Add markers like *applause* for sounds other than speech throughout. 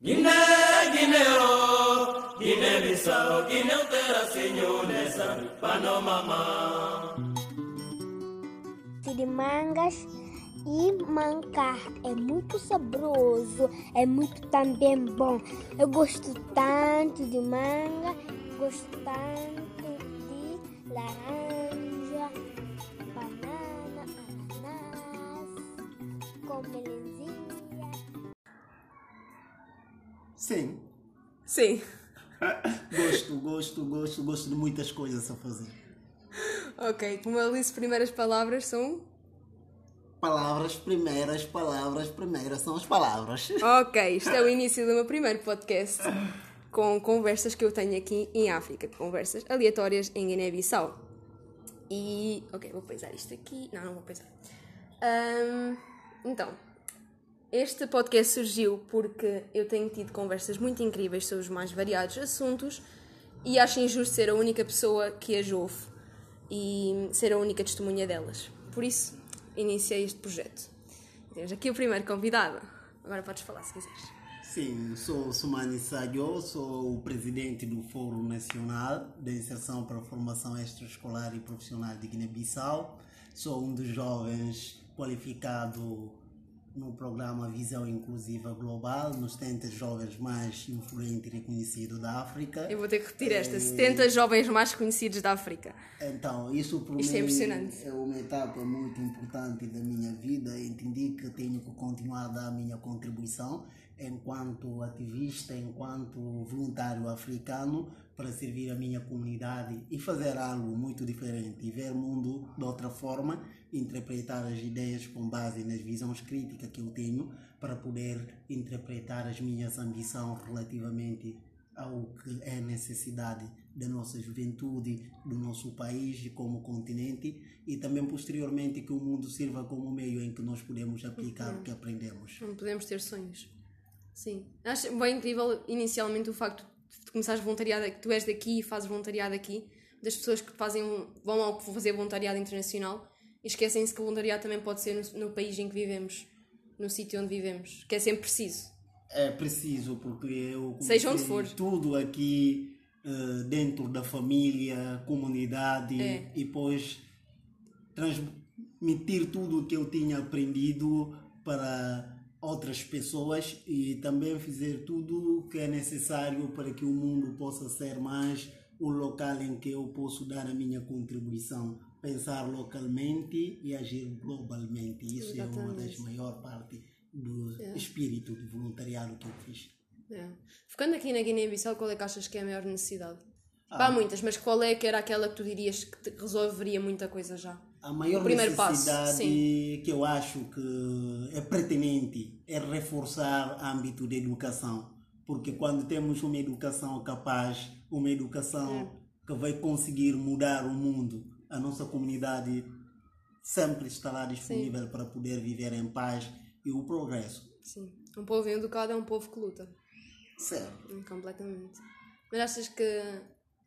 Guiné, Guiné-Bissau, nessa de mangas e mancar. É muito saboroso, é muito também bom. Eu gosto tanto de manga, gosto tanto de laranja, banana, ananás, com. Sim. Sim. *laughs* Gosto, gosto, gosto, gosto de muitas coisas a fazer. Ok, como eu disse, primeiras palavras são. Palavras primeiras, palavras primeiras são as palavras. *laughs* Ok, isto é o início do meu primeiro podcast com conversas que eu tenho aqui em África, conversas aleatórias em Guiné-Bissau. E. Ok, vou pesar isto aqui. Não, não vou pesar. Ahm, então, este podcast surgiu porque eu tenho tido conversas muito incríveis sobre os mais variados assuntos e acho injusto ser a única pessoa que as ouve e ser a única testemunha delas. Por isso, iniciei este projeto. Temos aqui o primeiro convidado. Agora podes falar se quiseres. Sim, sou Sumani Sayo, sou o presidente do Fórum Nacional de Inserção para a Formação Extraescolar e Profissional de Guiné-Bissau. Sou um dos jovens qualificado no programa Visão Inclusiva Global, nos 70 jovens mais influentes e reconhecidos da África. Eu vou ter que repetir esta. 70 jovens mais conhecidos da África. Então, isso para Isto é mim impressionante. é uma etapa muito importante da minha vida. Entendi que tenho que continuar a dar a minha contribuição enquanto ativista, enquanto voluntário africano, para servir a minha comunidade e fazer algo muito diferente e ver o mundo de outra forma, interpretar as ideias com base nas visões críticas que eu tenho para poder interpretar as minhas ambições relativamente ao que é necessidade da nossa juventude, do nosso país e como continente e também posteriormente que o mundo sirva como meio em que nós podemos aplicar o que aprendemos. Não podemos ter sonhos. Sim. Acho bem incrível inicialmente o facto de começares voluntariado, que tu és daqui e fazes voluntariado aqui, das pessoas que fazem, vão ao fazer voluntariado internacional e esquecem-se que o voluntariado também pode ser no, no país em que vivemos, no sítio onde vivemos, que é sempre preciso. É preciso porque eu Seja onde for. tudo aqui eh, dentro da família, comunidade É. e depois transmitir tudo o que eu tinha aprendido para outras pessoas e também fazer tudo o que é necessário para que o mundo possa ser mais o local em que eu posso dar a minha contribuição, pensar localmente e agir globalmente. Isso é uma das Exatamente. maior parte do espírito de voluntariado que eu fiz. É. Ficando aqui na Guiné-Bissau, qual é que achas que é a maior necessidade? Ah. Há muitas, mas qual é que era aquela que tu dirias que resolveria muita coisa já? A maior passo, necessidade sim. que eu acho que é pertinente é reforçar o âmbito da educação. Porque quando temos uma educação capaz, uma educação É. que vai conseguir mudar o mundo, a nossa comunidade sempre estará disponível para poder viver em paz e o progresso. Sim. Um povo educado é um povo que luta. Certo. Completamente. Mas achas que,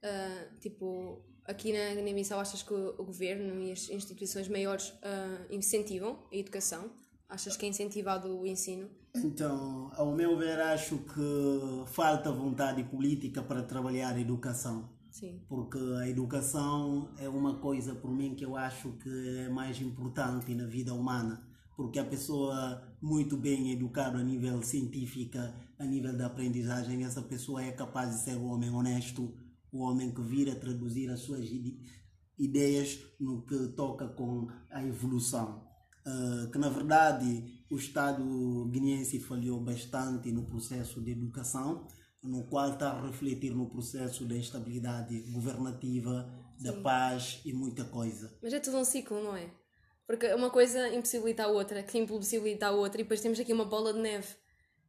ah, tipo, aqui na Guiné-Bissau, achas que o o governo e as instituições maiores ah, incentivam a educação? Achas que é incentivado o ensino? Então, ao meu ver, acho que falta vontade política para trabalhar a educação. Sim. porque a educação é uma coisa por mim que eu acho que é mais importante na vida humana porque a pessoa muito bem educada a nível científico a nível da aprendizagem essa pessoa é capaz de ser um homem honesto o homem que vira traduzir as suas ide- ideias no que toca com a evolução que na verdade o Estado guineense falhou bastante no processo de educação, no qual está a refletir no processo da estabilidade governativa, da paz e muita coisa. Mas é tudo um ciclo, não é? Porque uma coisa impossibilita a outra, que impossibilita a outra, e depois temos aqui uma bola de neve.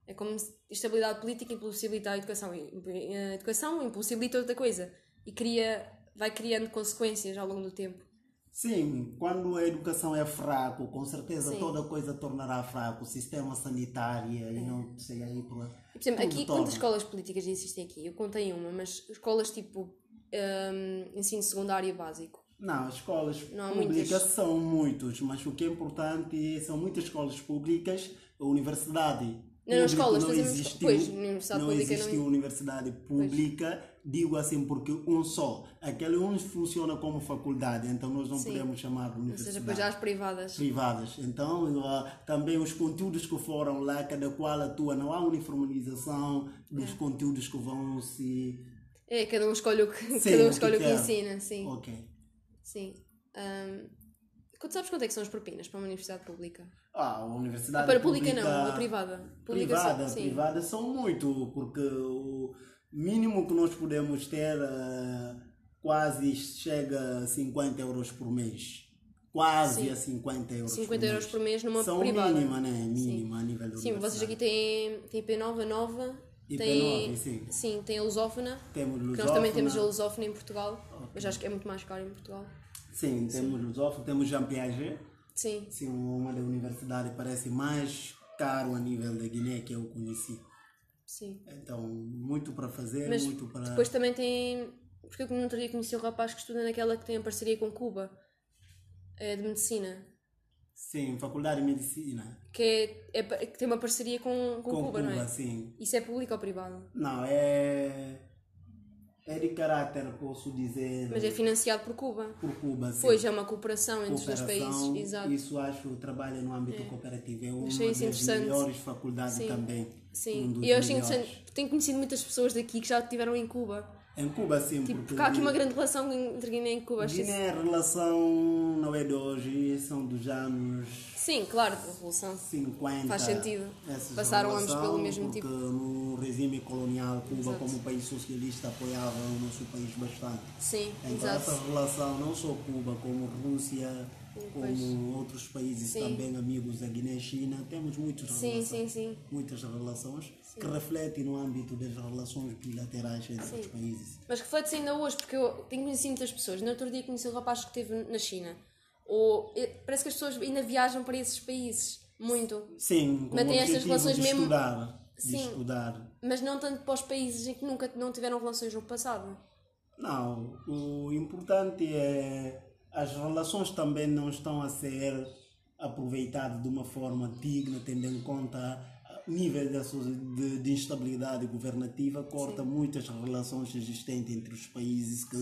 É como estabilidade política impossibilita a educação. E a educação impossibilita outra coisa. E cria, vai criando consequências ao longo do tempo. Sim, quando a educação é fraco, com certeza Sim. toda coisa tornará fraco, o sistema sanitário e não sei aí por E, por exemplo, aqui, torna. quantas escolas políticas existem aqui? Eu contei uma, mas escolas tipo hum, ensino secundário básico. Não, as escolas Não públicas muitas. são muitos, mas o que é importante são muitas escolas públicas, a universidade Não, público escolas não existiu, pois, universidade não pública não- existiu universidade pública, digo assim porque um só, aquele um funciona como faculdade, então nós não Sim. podemos chamar de Ou seja, universidade. depois já as privadas. privadas. Então, ah, também os conteúdos que foram lá, cada qual atua, não há uniformização dos É. conteúdos que vão se. É, cada um escolhe o que, Sim, cada um o que escolhe o que quer. ensina, sim. Ok. Sim. Ahm, quando sabes quanto é que são as propinas para uma universidade pública? Ah, a universidade. Ah, para a pública não, a privada. Pública privada, privada são muito, porque o mínimo que nós podemos ter ah, quase chega a 50 euros por mês. Quase Sim. a 50 euros 50 por euros mês. por mês numa são privada. mínima, né? Mínima a nível da Sim, vocês aqui têm, têm IP9, a nova. IP9, têm, sim. Sim, tem a lusófona. Temos Que nós também lusófona. temos a lusófona em Portugal. Mas acho que é muito mais caro em Portugal. Sim, temos lusófono, temos Jean Piaget. Sim, Sim, uma da universidade parece mais caro a nível da Guiné que eu conheci. Sim. Então, muito para fazer, Mas muito para. depois também tem. Porque eu no outro dia conheci um rapaz que estuda naquela que tem a parceria com Cuba. É de medicina. Sim, faculdade de medicina. Que, é, é que tem uma parceria com, com, Com Cuba, Cuba, não é? sim. Isso é público ou privado? Não, é. É de caráter, posso dizer. Mas é financiado por Cuba. por Cuba, sim. Pois é uma cooperação entre os dois Cooperação, países. Exato. Isso acho trabalha no âmbito cooperativo. É uma Achei das melhores faculdades Sim. também. Sim, um e eu achei melhores. interessante. Tenho conhecido muitas pessoas daqui que já estiveram em Cuba. Em Cuba, sim, Tipo, porque. há aqui uma grande relação entre Guiné e Cuba. Guiné, a relação não é de hoje, são dos anos Sim, claro, a revolução. 50. Faz sentido. Passaram ambos relação, pelo mesmo tipo. no regime colonial, Cuba, Exato. como país socialista, apoiava o nosso país bastante. Sim, Então, exato. essa relação, não só Cuba, como Rússia, Pois. como outros países Sim. também amigos da Guiné e China, temos muitas Sim, relações, sim, muitas relações que refletem no âmbito das relações bilaterais entre os países. Mas reflete-se ainda hoje, porque eu tenho conhecido muitas pessoas. No outro dia conheci um rapaz que esteve na China. Ou, eh, parece que as pessoas ainda viajam para esses países. Muito. Sim, com Mantém estas relações de mesmo- estudar, de Sim. estudar. Mas não tanto para os países em que nunca não tiveram relações no passado. Não, o importante é as relações também não estão a ser aproveitadas de uma forma digna, tendo em conta o nível de, de, de instabilidade governativa, corta muitas relações existentes entre os países que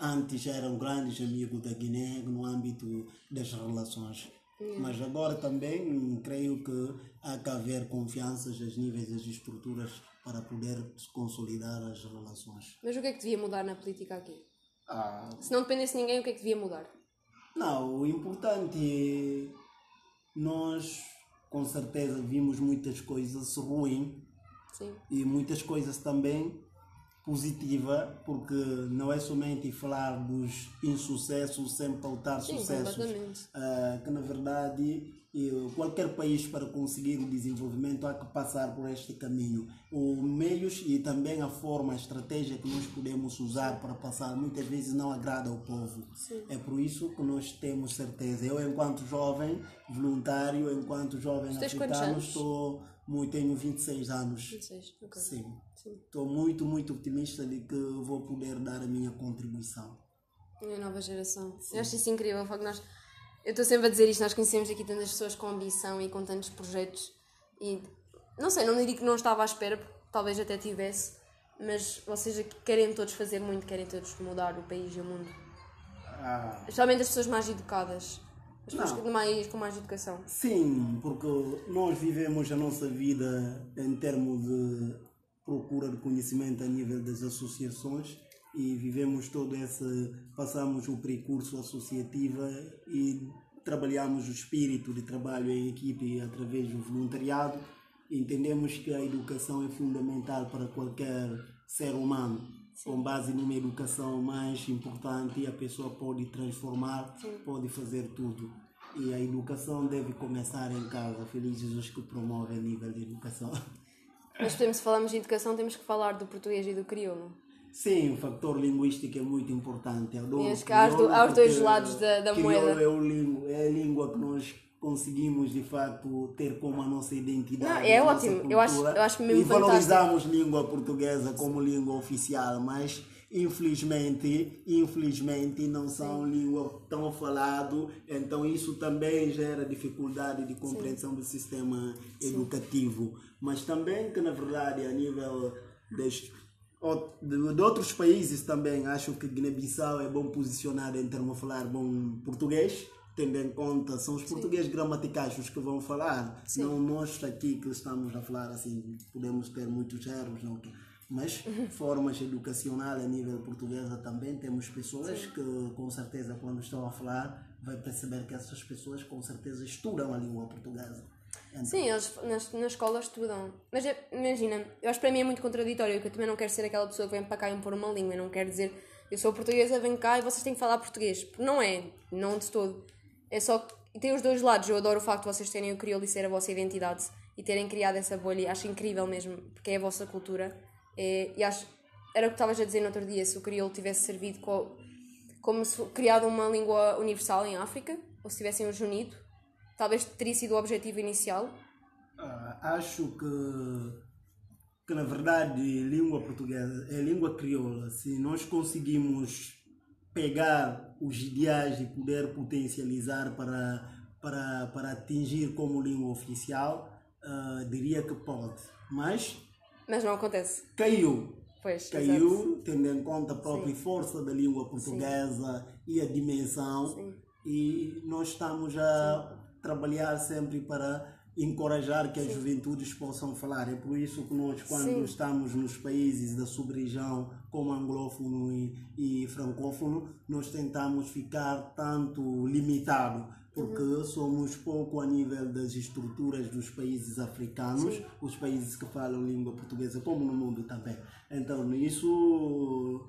antes eram grandes amigos da Guiné no âmbito das relações. Mas agora também creio que há que haver confiança aos níveis das estruturas para poder consolidar as relações. Mas o que é que devia mudar na política aqui? Ah, Se não dependesse de ninguém, o que é que devia mudar? Não, o importante é nós com certeza vimos muitas coisas ruins e muitas coisas também positiva, porque não é somente falar dos insucessos sem pautar Sim, sucessos. Ah, que na verdade qualquer país para conseguir o desenvolvimento há que passar por este caminho. Os meios e também a forma, a estratégia que nós podemos usar para passar muitas vezes não agrada ao povo. É por isso que nós temos certeza. Eu enquanto jovem voluntário, enquanto jovem quantos africano, estou muito, tenho 26 anos. 26. ok. Sim. Sim. Estou muito, muito otimista de que vou poder dar a minha contribuição. A nova geração. Eu acho isso incrível. o facto nós... Eu estou sempre a dizer isto, nós conhecemos aqui tantas pessoas com ambição e com tantos projetos. E não sei, não diria que não estava à espera, porque talvez até tivesse, mas vocês aqui querem todos fazer muito, querem todos mudar o país e o mundo. Ah, Especialmente as pessoas mais educadas. As pessoas Não. com mais, com mais educação. sim, porque nós vivemos a nossa vida em termos de procura de conhecimento a nível das associações e vivemos todo esse, passamos o percurso associativo e trabalhamos o espírito de trabalho em equipe através do voluntariado. Entendemos que a educação é fundamental para qualquer ser humano. Com base numa educação mais importante, a pessoa pode transformar, pode fazer tudo. E a educação deve começar em casa. Felizes os que promovem a nível de educação. Mas se falamos de educação, temos que falar do português e do crioulo. Sim, o fator linguístico é muito importante. Adoro E acho que há os do- há os dois lados da- da moeda. É, o é a língua que nós conseguimos de facto ter como a nossa identidade. Não, é a nossa ótimo. Eu acho- eu acho mesmo E valorizamos língua portuguesa como língua oficial, mas infelizmente, infelizmente não são língua tão falado, então isso também gera dificuldade de compreensão do sistema educativo. Mas também que na verdade a nível das de, outros países também acho que Guiné-Bissau é bom posicionado em termos de falar bom português, tendo em conta são os portugueses gramaticais os que vão falar, não nós aqui que estamos a falar assim, podemos ter muitos erros, não? mas *laughs* formas educacionais a nível portuguesa também temos pessoas que com certeza quando estão a falar vai perceber que essas pessoas com certeza estudam a língua portuguesa. Então, Sim, eles nas, na escola estudam. Mas é- imagina, eu acho que para mim é muito contraditório, porque eu também não quero ser aquela pessoa que vem para cá e impor uma língua. Não quero dizer, eu sou portuguesa, venho cá e vocês têm que falar português. Porque não é, não de todo. É só que tem os dois lados. Eu adoro o facto de vocês terem o crioulo e ser a vossa identidade e terem criado essa bolha. Acho incrível mesmo, porque é a vossa cultura. É, e acho, era o que estavas a dizer no outro dia, se o crioulo tivesse servido co- como se criado uma língua universal em África, ou se tivessem os unido, talvez teria sido o objetivo inicial. Ah, acho que, que na verdade língua portuguesa é língua crioula. Se nós conseguimos pegar os ideais e poder potencializar para, para, para atingir como língua oficial, ah, diria que pode. Mas Mas não acontece. caiu. Pois. Caiu, tendo em conta a própria força da língua portuguesa e a dimensão. E nós estamos a trabalhar sempre para encorajar que as juventudes possam falar. É por isso que nós, quando Sim. estamos nos países da sub-região, como anglófono e, e francófono, nós tentamos ficar tanto limitado, porque Uhum. somos pouco a nível das estruturas dos países africanos, os países que falam língua portuguesa, como no mundo também. Então, isso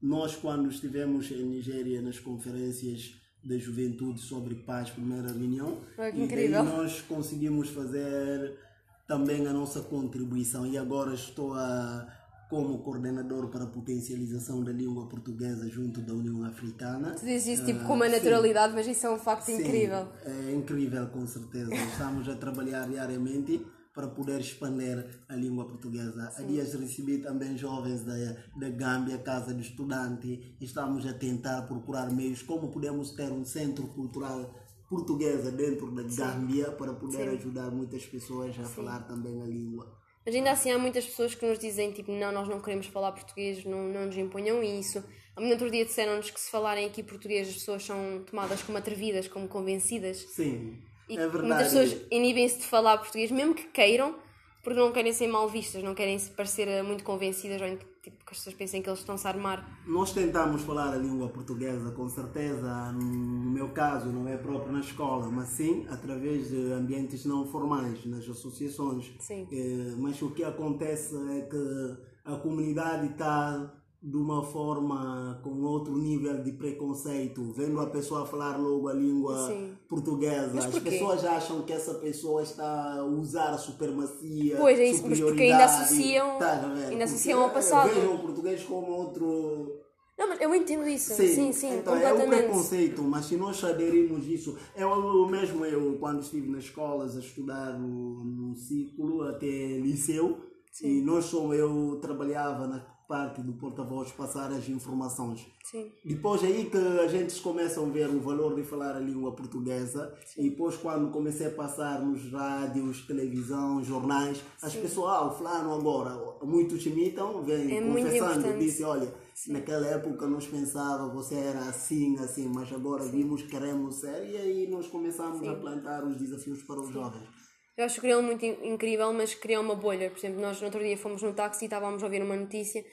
nós quando estivemos em Nigéria nas conferências da juventude sobre paz, primeira reunião, Foi e incrível. nós conseguimos fazer também a nossa contribuição e agora estou a, como coordenador para a potencialização da língua portuguesa junto da União Africana. Tu dizes isso tipo Ah, com uma sim. naturalidade, mas isso é um facto Sim, incrível. É incrível, com certeza. Estamos a trabalhar diariamente para poder expandir a língua portuguesa. Há dias recebi também jovens da, da Gâmbia, Casa de Estudante. Estamos a tentar procurar meios como podemos ter um centro cultural portuguesa dentro da Gâmbia para poder ajudar muitas pessoas a falar também a língua. Mas ainda assim há muitas pessoas que nos dizem tipo, não, nós não queremos falar português, não, não nos imponham isso. No outro dia disseram-nos que se falarem aqui português as pessoas são tomadas como atrevidas, como convencidas. Sim, E é muitas verdade. pessoas inibem-se de falar português, mesmo que queiram, porque não querem ser mal vistas, não querem se parecer eh, muito convencidas ou tipo, que as pessoas pensem que eles estão-se a armar. Nós tentamos falar a língua portuguesa, com certeza, no meu caso, não é próprio na escola, mas sim através de ambientes não formais, nas associações. Sim. Eh, mas o que acontece é que a comunidade está de uma forma com outro nível de preconceito, vendo a pessoa falar logo a língua Sim. portuguesa. As pessoas acham que essa pessoa está a usar a supremacia, Pois, é isso, mas porque ainda superioridade, associam- ver? ainda associam ao passado. Vejam o português como outro Não, mas eu entendo isso. Sim, sim, então é o completamente. preconceito, mas se nós aderirmos isso, eu mesmo eu quando estive nas escolas a estudar no, no ciclo até liceu e nós só eu trabalhava na parte do porta-voz passar as informações. Sim. Depois aí que a gente começa a ver o valor de falar a língua portuguesa. E depois quando comecei a passar nos rádios, televisão, jornais, as pessoas, ah, o fulano agora, muitos imitam, vêm É confessando, disse, olha, naquela época nós pensava você era assim, assim, mas agora vimos que queremos ser e aí nós começamos a plantar os desafios para os jovens. Eu acho que criou muito in- incrível, mas criou uma bolha. Por exemplo, nós no outro dia fomos no táxi e estávamos a ouvir uma notícia.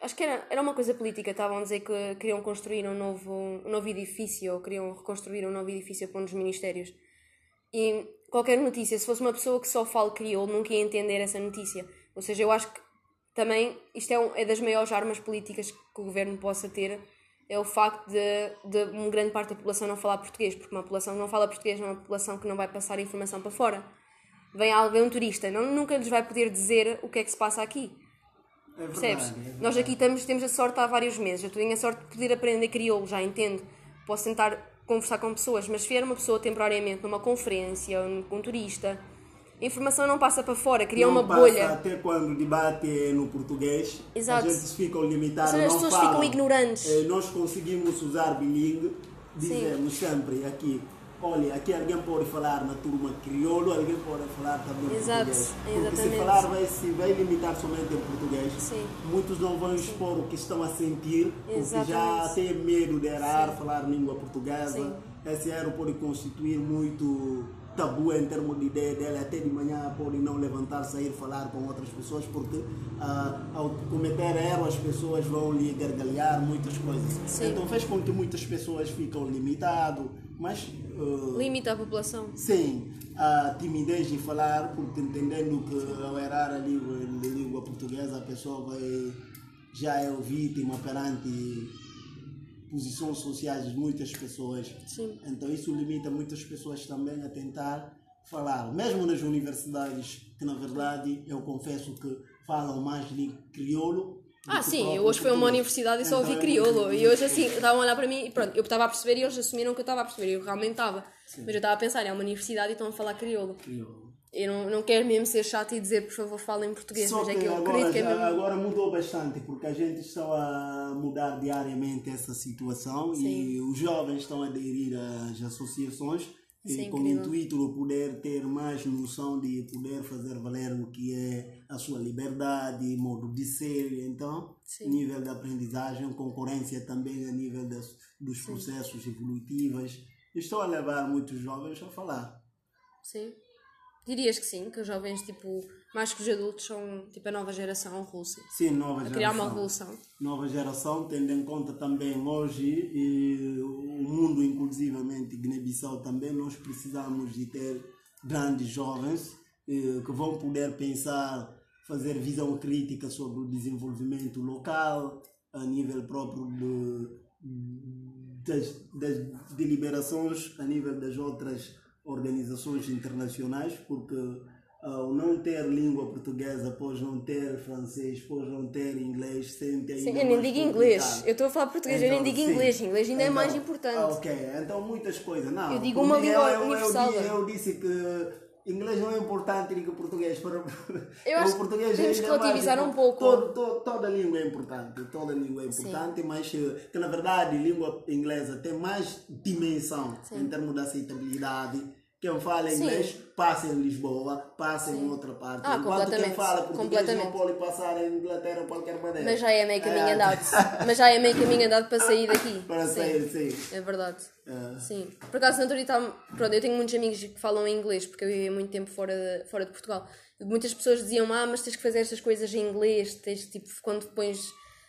Acho que era, era uma coisa política. Estavam a dizer que queriam construir um novo, um novo edifício ou queriam reconstruir um novo edifício para um dos ministérios. E qualquer notícia, se fosse uma pessoa que só fala crioulo, nunca ia entender essa notícia. Ou seja, eu acho que também isto é, um- é das maiores armas políticas que o governo possa ter. É o facto de, de uma grande parte da população não falar português, porque uma população que não fala português é uma população que não vai passar a informação para fora. Vem alguém, um turista, não, nunca lhes vai poder dizer o que é que se passa aqui. É Percebes? verdade, é verdade. Nós aqui estamos, temos a sorte há vários meses. Eu tenho a sorte de poder aprender crioulo, já entendo. Posso tentar conversar com pessoas, mas se vier uma pessoa temporariamente numa conferência ou com um turista, a informação não passa para fora, cria não uma passa bolha. Até quando o debate é no português, Exato. a gente seja, as pessoas falam. ficam ignorantes. Eh, Nós conseguimos usar bilingue, dizemos sempre aqui. Olha, aqui alguém pode falar na turma crioulo, alguém pode falar também Exato, português. Porque se exatamente. falar vai, se vai limitar somente em português, Sim. muitos não vão expor o que estão a sentir, porque já Exatamente. têm medo de errar, falar língua portuguesa. Sim. Esse erro pode constituir muito tabu em termos de ideia dele, até de manhã pode não levantar, sair, falar com outras pessoas, porque ah, ao cometer erro as pessoas vão lhe gargalhar muitas coisas. Sim. Então fez com que muitas pessoas ficam limitadas, mas ah, Limita a população. Sim, a timidez de falar, porque entendendo que ao errar a língua, a língua portuguesa a pessoa vai, já é vítima perante posições sociais de muitas pessoas. Sim. Então isso limita muitas pessoas também a tentar falar. Mesmo nas universidades, que na verdade eu confesso que falam mais de crioulo. Ah, que sim, próprio eu hoje fui a uma universidade e só ouvi Então, é crioulo. E hoje, assim, estavam a olhar para mim e pronto, eu estava a perceber e eles assumiram que eu estava a perceber. Eu realmente estava. Mas eu estava a pensar, é uma universidade e estão a falar crioulo. Crioulo. Eu não, não quero mesmo ser chato e dizer, por favor, falem português, Só mas é que eu agora, acredito que é mesmo. agora mudou bastante, porque a gente está a mudar diariamente essa situação e os jovens estão a aderir às associações Isso é e com o intuito de poder ter mais noção de poder fazer valer o que é a sua liberdade, modo de ser, então Sim. nível de aprendizagem, concorrência também a nível das, dos processos evolutivos. Estou a levar muitos jovens a falar. Sim. Dirias que sim, que os jovens, tipo, mais que os adultos, são tipo a nova geração russa. Sim, nova A geração. criar uma revolução. nova geração, tendo em conta também hoje e o mundo, inclusivamente Guiné-Bissau também, nós precisamos de ter grandes jovens eh, que vão poder pensar, fazer visão crítica sobre o desenvolvimento local, a nível próprio de, das, das deliberações, a nível das outras organizações internacionais, porque ao não ter língua portuguesa, após não ter francês, após não ter inglês, sente ainda Sim, eu nem mais digo inglês. Eu estou a falar português, eu nem Então, digo sim. inglês. Inglês ainda é mais Então, importante. ah, Ok, então muitas coisas. Não, Eu digo uma mim, língua eu, eu, universal. Eu, eu disse que inglês não é importante do *laughs* que português. Para, Eu acho o português que temos que é mais relativizar um pouco. Todo, todo- toda língua é importante, toda língua é importante, mas eh, que na verdade a língua inglesa tem mais dimensão em termos de aceitabilidade. Quem fala Sim. inglês passa em Lisboa, passa em outra parte. Ah, Enquanto quem fala português não pode passar em Inglaterra de qualquer maneira. Mas já é meio caminho É. andado. *laughs* Mas já é meio caminho andado para sair daqui. Para Sim, sair, sim. É verdade. É. Sim. Por acaso, na estava- Pronto, eu tenho muitos amigos que falam inglês, porque eu vivi muito tempo fora de, fora de Portugal. Muitas pessoas diziam, ah, mas tens que fazer estas coisas em inglês, tens tipo, quando pões,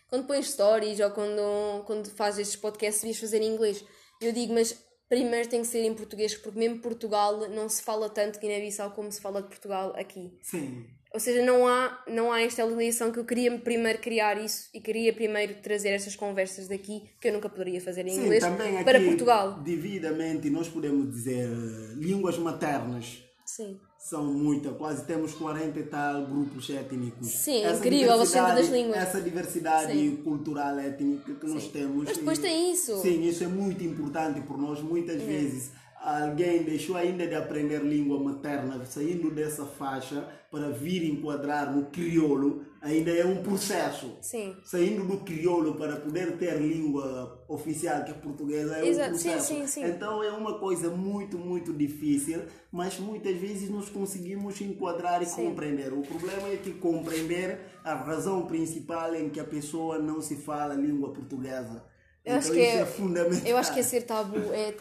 quando pões stories ou quando, quando fazes estes podcasts, devias fazer em inglês. Eu digo, mas primeiro tem que ser em português, porque mesmo Portugal não se fala tanto de Guiné-Bissau como se fala de Portugal aqui. Sim. Ou seja, não há, não há esta ligação que eu queria primeiro criar isso e queria primeiro trazer estas conversas daqui, que eu nunca poderia fazer em Sim, inglês, também aqui, para Portugal. Devidamente, nós podemos dizer eh, línguas maternas. Sim. São muitas, quase temos 40 e tal grupos étnicos. Sim, é incrível, centro das línguas. Essa diversidade Sim. cultural étnica que nós temos. Mas depois e- tem isso. É. Sim, isso é muito importante por nós. Muitas vezes alguém deixou ainda de aprender língua materna, saindo dessa faixa para vir enquadrar no crioulo, ainda é um processo. Sim. Saindo do crioulo para poder ter língua oficial, que é portuguesa, é Exato, um processo. sim, sim. Então é uma coisa muito, muito difícil, mas muitas vezes nós conseguimos enquadrar e compreender. O problema é que compreender a razão principal em que a pessoa não se fala língua portuguesa. Eu então acho que isso é, é, fundamental. eu acho que é ser tabu, é,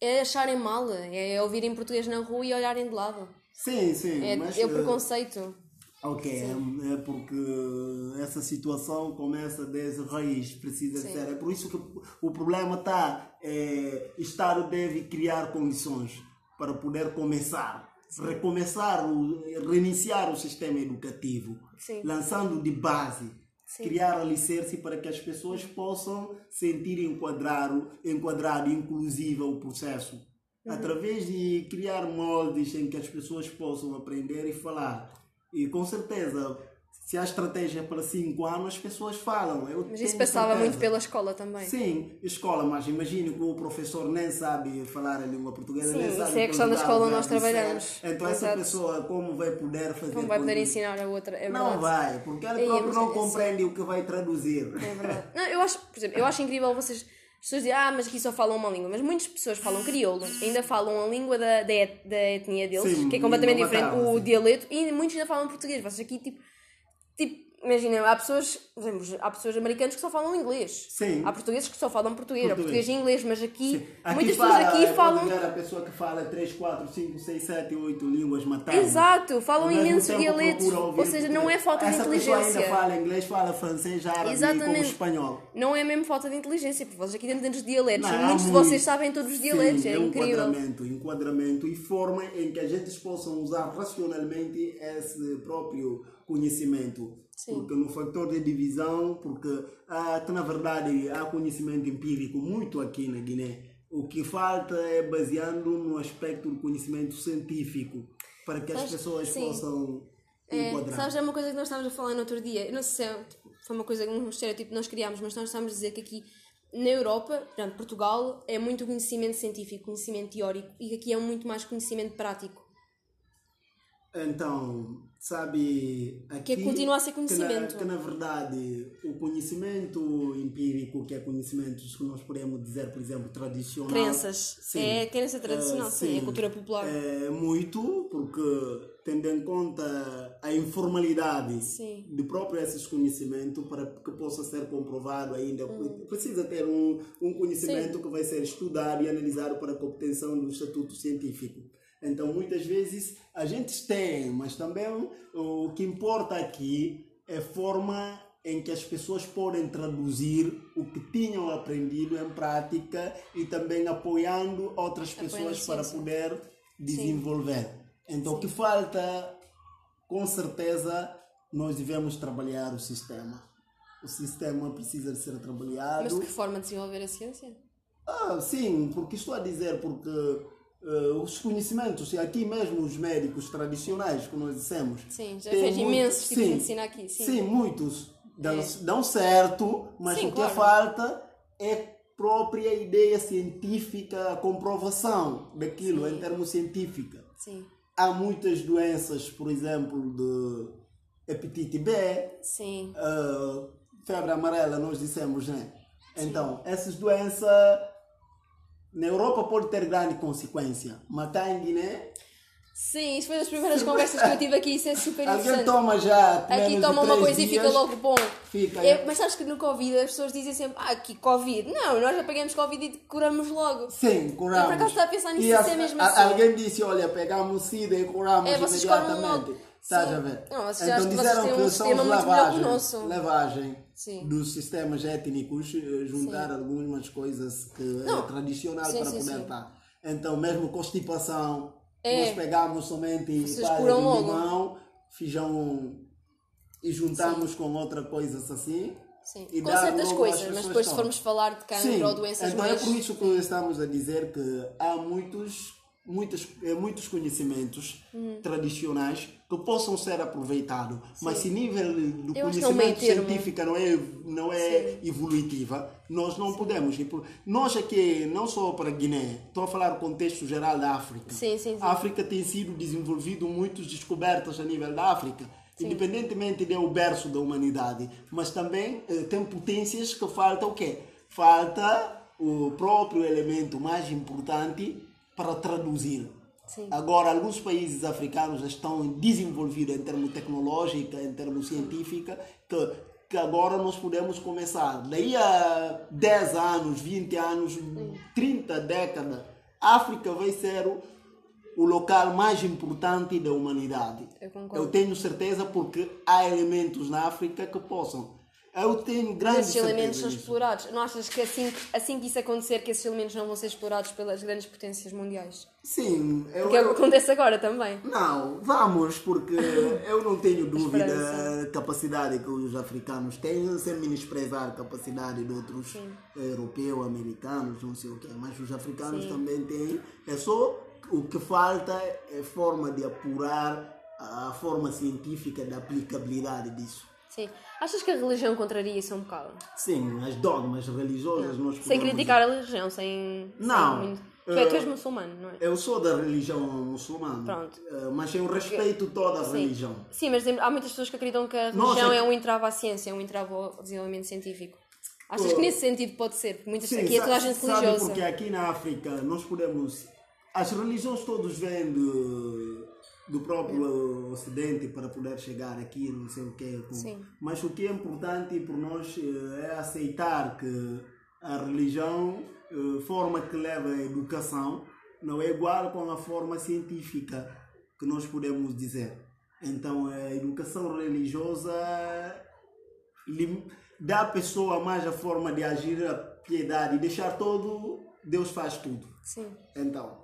é acharem mal, é ouvirem português na rua e olharem de lado. Sim, sim. É, mas, é o eh, preconceito. Ok, é, é porque essa situação começa desde raiz, precisa Sim. ser. É por isso que o problema está. É, o Estado deve criar condições para poder começar, recomeçar, o, reiniciar o sistema educativo, Sim. lançando de base, criar alicerce para que as pessoas possam sentir enquadrado, enquadrado inclusive o processo. Através de criar moldes em que as pessoas possam aprender e falar. E com certeza, se a estratégia é para 5 anos, as pessoas falam. Eu Mas isso passava certeza. muito pela escola também. Sim, escola, mas imagine que o professor nem sabe falar a língua portuguesa, Sim, nem isso sabe é a questão da escola onde nós trabalhamos. Então essa Exato. pessoa como vai poder fazer Não vai poder ensinar a outra. É Não vai, porque ela própria não é assim. compreende o que vai traduzir. É verdade. Não, eu acho, por exemplo, eu acho incrível vocês. As pessoas dizem, ah, mas aqui só falam uma língua. Mas muitas pessoas falam crioulo, ainda falam a língua da, da, et- da etnia deles, Sim, que é completamente diferente, materna, o sim. dialeto, e muitos ainda falam português. Vocês aqui, tipo, tipo imagina, há pessoas, exemplo, há pessoas americanas que só falam inglês. Sim. Há portugueses que só falam português, há Português. e inglês, mas aqui, Aqui muitas fala, pessoas aqui falam. a pessoa que fala 3, 4, 5, 6, 7, 8 línguas maternas. Exato, falam imensos dialetos. Ou seja, não é falta de Essa inteligência. pessoa ainda fala inglês, fala francês, árabe e como Exatamente. espanhol. Não é mesmo falta de inteligência, porque vocês aqui têm tantos dialetos. Não, Muitos de vocês sabem todos os dialetos, Sim, é, um incrível. enquadramento, enquadramento e forma em que a gente possam usar racionalmente esse próprio conhecimento. Sim. Porque no fator de divisão, porque ah, na verdade há conhecimento empírico muito aqui na Guiné. O que falta é baseando no aspecto do conhecimento científico para que as pessoas sim. possam É, enquadrar. sabes, é uma coisa que nós estávamos a falar no outro dia. Eu não sei se é, tipo, foi uma coisa, um estereótipo que nós criámos, mas nós estávamos a dizer que aqui na Europa, portanto, Portugal, é muito conhecimento científico, conhecimento teórico, e aqui é muito mais conhecimento prático. Então, sabe, aqui, Que continua a ser Que na, conhecimento. que na verdade o conhecimento empírico, que é conhecimentos que nós podemos dizer, por exemplo, tradicional. Crenças. sim. É crença tradicional, Eh, sim, é cultura popular. É muito, porque tendo em conta a informalidade Sim. de próprio esses conhecimentos para que possa ser comprovado ainda, Hum. precisa ter um, um conhecimento que vai ser estudado e analisado para a obtenção do estatuto científico. Então, muitas vezes a gente tem, mas também o que importa aqui é a forma em que as pessoas podem traduzir o que tinham aprendido em prática e também apoiando outras pessoas para poder desenvolver. Então, o que falta, com certeza, nós devemos trabalhar o sistema. O sistema precisa de ser trabalhado. Mas de que forma de desenvolver a ciência? Ah, sim, porque estou a dizer porque eh, os conhecimentos, e aqui mesmo os médicos tradicionais, que nós dissemos. Sim, já muito- imensos tipos de sim, medicina aqui, sim. Sim, muitos dão, É. dão certo, mas Sim, o que claro. falta é própria ideia científica, a comprovação daquilo em termos científicos. Há muitas doenças, por exemplo, de hepatite B, ah, febre amarela, nós dissemos, né? Então, essas doenças na Europa pode ter grande consequência, mas cá em Guiné, Sim, isso foi das primeiras conversas que eu tive aqui, isso é super *laughs* alguém interessante. toma já Aqui toma uma coisa e fica dias, logo bom. Fica, É, mas sabes que no Covid as pessoas dizem sempre, ah, aqui Covid. Não, nós já pegamos Covid e curamos logo. Sim, curamos. Eu, por acaso, estava a pensar nisso, E isso é mesmo a- assim. Alguém disse, olha, pegamos sida e curamos É, vocês imediatamente. Estás a ver? Não, vocês já- então vocês disseram um que são sistema os muito melhor que o lavagem, nosso. lavagem Sim. dos sistemas étnicos, eh, juntar algumas coisas que Não. é tradicional Sim, para sim, poder sim. estar. Então, mesmo constipação, É. nós pegamos somente Vocês de limão, feijão e juntamos com outra coisas assim. Sim. e Com certas coisas, mas depois se formos falar de cancro ou doenças então mais... é por isso que estamos a dizer que há muitos, muitos, eh, muitos conhecimentos Hum. tradicionais que possam ser aproveitados, mas se nível do Eu é conhecimento termo. científico não é, não é evolutiva, nós não podemos. ir por- Nós aqui, não só para Guiné, estou a falar do contexto geral da África. Sim, sim, sim. A África tem sido desenvolvido muitas descobertas a nível da África, independentemente de o berço da humanidade, mas também eh, tem potências que falta o quê? Falta o próprio elemento mais importante para traduzir. Sim. Agora, alguns países africanos estão desenvolvidos em termos tecnológicos, em termos científicos, que, que agora nós podemos começar. Daí a 10 anos, 20 anos, 30 décadas, a África vai ser o, o local mais importante da humanidade. Eu. Eu tenho certeza porque há elementos na África que possam. Eu tenho grande Esses elementos são explorados. Não achas que assim, que assim que isso acontecer, que esses elementos não vão ser explorados pelas grandes potências mundiais? Sim, eu, Porque é o que acontece agora também. Não, vamos, porque *laughs* eu não tenho dúvida da capacidade que os africanos têm, sem menosprezar a capacidade de outros europeus, americanos, não sei o quê, mas os africanos também têm. É só o que falta é forma de apurar a forma científica da aplicabilidade disso. Sim. Achas que a religião contraria isso um bocado? Sim, as dogmas religiosas nós Sem criticar a religião, sem. Não. sem muito- Tu, é- tu és Eh, muçulmano, não é? Eu sou da religião muçulmana, Pronto. eh, mas eu respeito toda a Sim. religião. Sim, mas há muitas pessoas que acreditam que a Nossa, religião é é que- um entrave à ciência, é um entrave ao desenvolvimento científico. Achas que nesse sentido pode ser? Porque muitas, Sim, aqui é toda a gente sabe religiosa. porque aqui na África nós podemos... As religiões todos vêm do, do próprio Ocidente para poder chegar aqui, não sei o quê. Sim. Mas o que é importante para nós eh, é aceitar que a religião, eh, forma que leva à educação, não é igual com a forma científica que nós podemos dizer. Então, a educação religiosa dá à pessoa mais a forma de agir a piedade e deixar todo, Deus faz tudo. Sim. Então,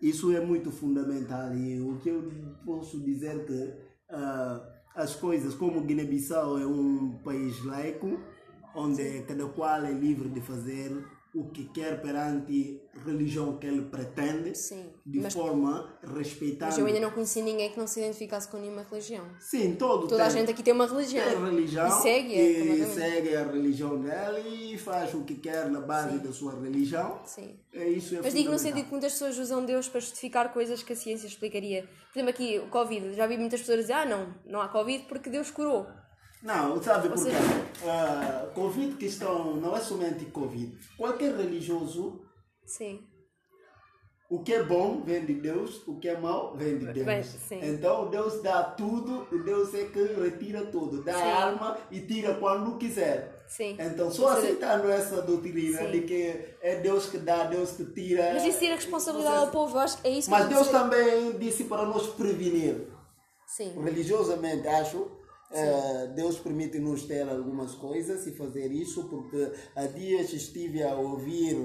isso é muito fundamental e o que eu posso dizer que ah, as coisas, como Guiné-Bissau é um país laico, onde cada qual é livre de fazer o que quer perante a religião que ele pretende, Sim. de Mas- forma respeitando. Mas eu ainda não conheci ninguém que não se identificasse com nenhuma religião. Sim, todo Toda a tem- gente aqui tem uma religião. tem religião E segue, e segue a religião dele e faz o que quer na base da sua religião. Sim. É isso é Mas digo no sentido que muitas pessoas usam Deus para justificar coisas que a ciência explicaria. Por exemplo, aqui o Covid. Já vi muitas pessoas dizer: ah, não, não há Covid porque Deus curou. Não, sabe por quê? Ah, Covid questão não é somente Covid. Qualquer religioso, Sim. o que é bom vem de Deus, o que é mau vem de Deus. Então Deus dá tudo, e Deus é que retira tudo. Dá Sim. a alma e tira quando quiser. Sim. Então só aceitando essa doutrina Sim. de que é Deus que dá, Deus que tira. Mas isso tira responsabilidade ao povo. Acho que é isso Mas eu Deus dizer. também disse para nos prevenir. Sim. Religiosamente, acho, eh, Deus permite-nos ter algumas coisas e fazer isso, porque há dias estive a ouvir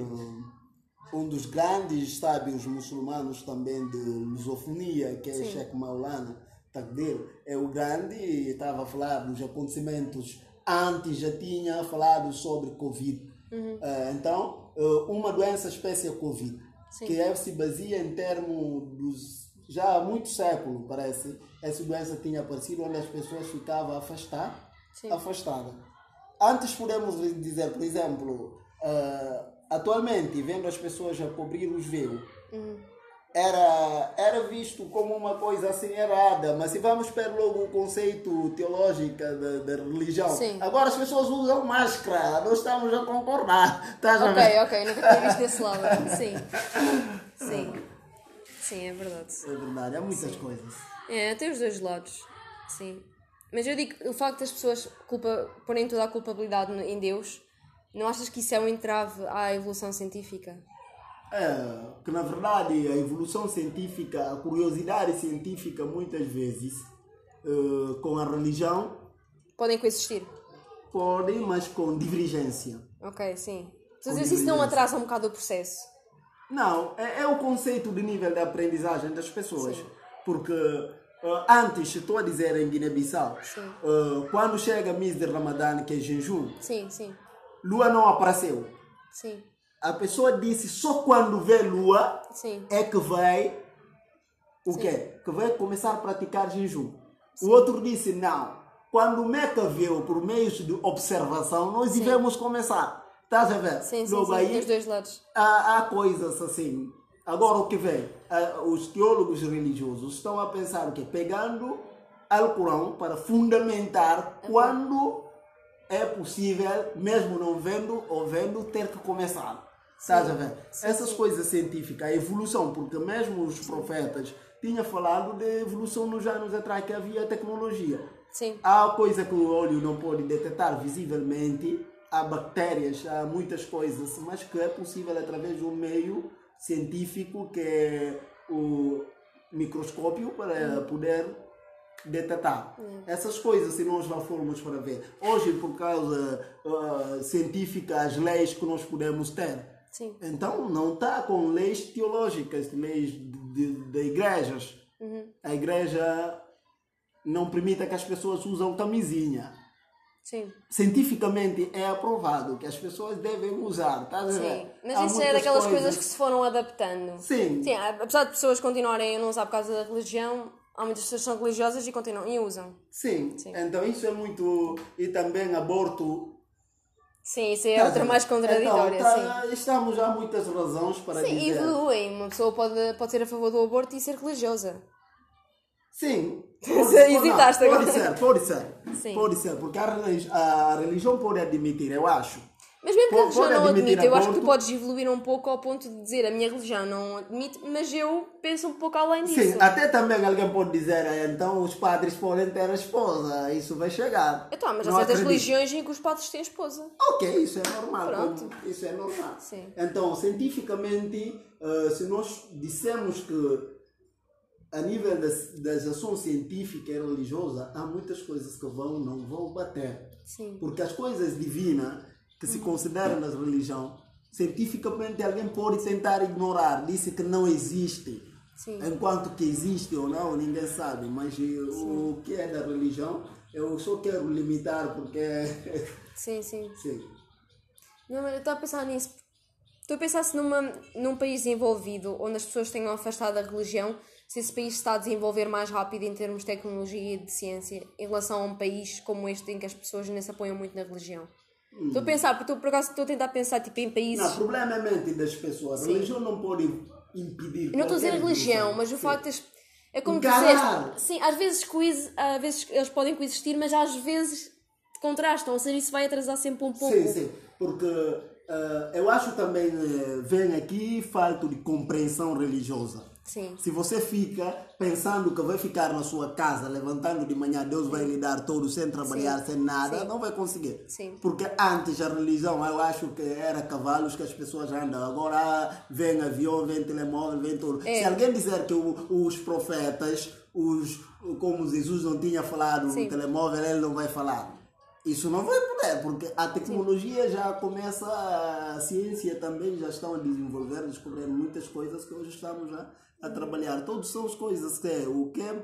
um dos grandes sábios muçulmanos também de lusofonia, que é Sheikh Maulana Takdir, é o grande, e estava a falar dos acontecimentos antes, já tinha falado sobre Covid. Eh, então, eh, uma doença espécie é Covid, Sim. que é- se baseia em termos dos já há muitos séculos, parece, essa doença tinha aparecido onde as pessoas ficavam afastar, afastadas. Antes podemos dizer, por exemplo, ah, atualmente, vendo as pessoas a cobrir os véus, Uhum. era, era visto como uma coisa assim errada, mas se vamos ver logo o conceito teológico da, religião, Sim. agora as pessoas usam máscara, nós estamos a concordar. Estás a? Ok, ok, nunca tinha visto desse lado. Sim. *laughs* Sim. Sim, é verdade. É verdade, há muitas coisas. É, tem os dois lados. Sim. Mas eu digo, o facto das pessoas culpa, porem toda a culpabilidade em Deus, não achas que isso é um entrave à evolução científica? É, que na verdade a evolução científica, a curiosidade científica muitas vezes eh, com a religião Podem coexistir. podem, mas com divergência. Ok, sim. Então, isso não atrasa um bocado o processo. Não, é, é o conceito de nível de aprendizagem das pessoas. Sim. Porque eh, antes, estou a dizer em Guiné-Bissau, eh, quando chega mês de Ramadã, que é jejum, Sim, sim, lua não apareceu. sim, A pessoa disse só quando vê lua sim. é que vai o quê? Que vai começar a praticar jejum. O outro disse não. Quando o Meca viu por meios de observação, nós devemos começar. Estás a ver? Sim, sim, Logo sim. aí Tem os dois lados. há, há coisas assim. Agora o que vem? Os teólogos religiosos estão a pensar o quê? Pegando Alcorão para fundamentar quando é possível, mesmo não vendo ou vendo, ter que começar. Estás a ver? Essas coisas científicas, a evolução, porque mesmo os profetas tinham falado de evolução nos anos atrás que havia tecnologia. Sim. Há coisa que o olho não pode detectar visivelmente, há bactérias, há muitas coisas, mas que é possível através de um meio científico que é o microscópio para poder detectar. Essas coisas, se nós lá formos para ver. Hoje, por causa ah, científica, as leis que nós podemos ter. Sim. Então, não está com leis teológicas, leis de, de, de igrejas. A igreja não permite que as pessoas usem camisinha. Sim. Cientificamente é aprovado que as pessoas devem usar. Estás a Sim. ver? Mas Há isso é daquelas coisas que se foram adaptando. Sim. Sim, apesar de pessoas continuarem a não usar por causa da religião, Há muitas pessoas que são religiosas e continuam e usam. Sim. Sim. então isso é muito. E também aborto. Sim, isso é outra mais contraditória, então, sim. tá, Estamos já muitas razões para Sim, dizer. evoluem. Uma pessoa pode, pode ser a favor do aborto e ser religiosa. Sim. Hesitaste agora. Pode ser, pode ser. Sim. Pode ser, porque a a religião pode admitir, eu acho. Mas mesmo que a religião não admita, eu acho que tu podes evoluir um pouco ao ponto de dizer a minha religião não admite, mas eu penso um pouco além disso. Sim, até também alguém pode dizer, "Ah, então os padres podem ter a esposa, isso vai chegar. Então, mas há certas acredito. religiões em que os padres têm esposa. Ok, isso é normal. Pronto. como- Isso é normal. Sim. Então, cientificamente, eh, se nós dissemos que a nível das, das ações científicas e religiosas, há muitas coisas que vão não vão bater. Sim. Porque as coisas divinas que se consideram nas religiões, cientificamente alguém pode tentar ignorar, disse que não existe. Sim. Enquanto que existe ou não, ninguém sabe. Mas eh, o que é da religião, eu só quero limitar porque. *laughs* Sim, sim. Sim. Não, eu estou a pensar nisso. Estou a pensar se numa, num país envolvido onde as pessoas tenham afastado a religião, se esse país está a desenvolver mais rápido em termos de tecnologia e de ciência em relação a um país como este em que as pessoas ainda se apoiam muito na religião. Estou a pensar, porque por acaso estou a tentar pensar tipo, em países. Não, o problema é a mente das pessoas. A religião não pode impedir. Eu não estou a dizer religião, mas o Sim. facto de. É como Encarar. disseste. Sim, às vezes, coexi- às vezes eles podem coexistir, mas às vezes contrastam, ou seja, isso vai atrasar sempre um pouco. Sim, sim. Porque eh, eu acho também eh, vem aqui falta de compreensão religiosa. Sim. Se você fica pensando que vai ficar na sua casa, levantando de manhã, Deus vai lhe dar tudo sem trabalhar, Sim. sem nada, Sim. não vai conseguir. Porque antes a religião, eu acho que era cavalos que as pessoas andam. Agora vem avião, vem telemóvel, vem tudo. É. Se alguém dizer que o- os profetas, os, como Jesus não tinha falado no telemóvel, ele não vai falar. Isso não vai poder, porque a tecnologia já começa, a ciência também já estão a desenvolver, descobrindo muitas coisas que hoje estamos a, a trabalhar. Todas são as coisas que é, o que é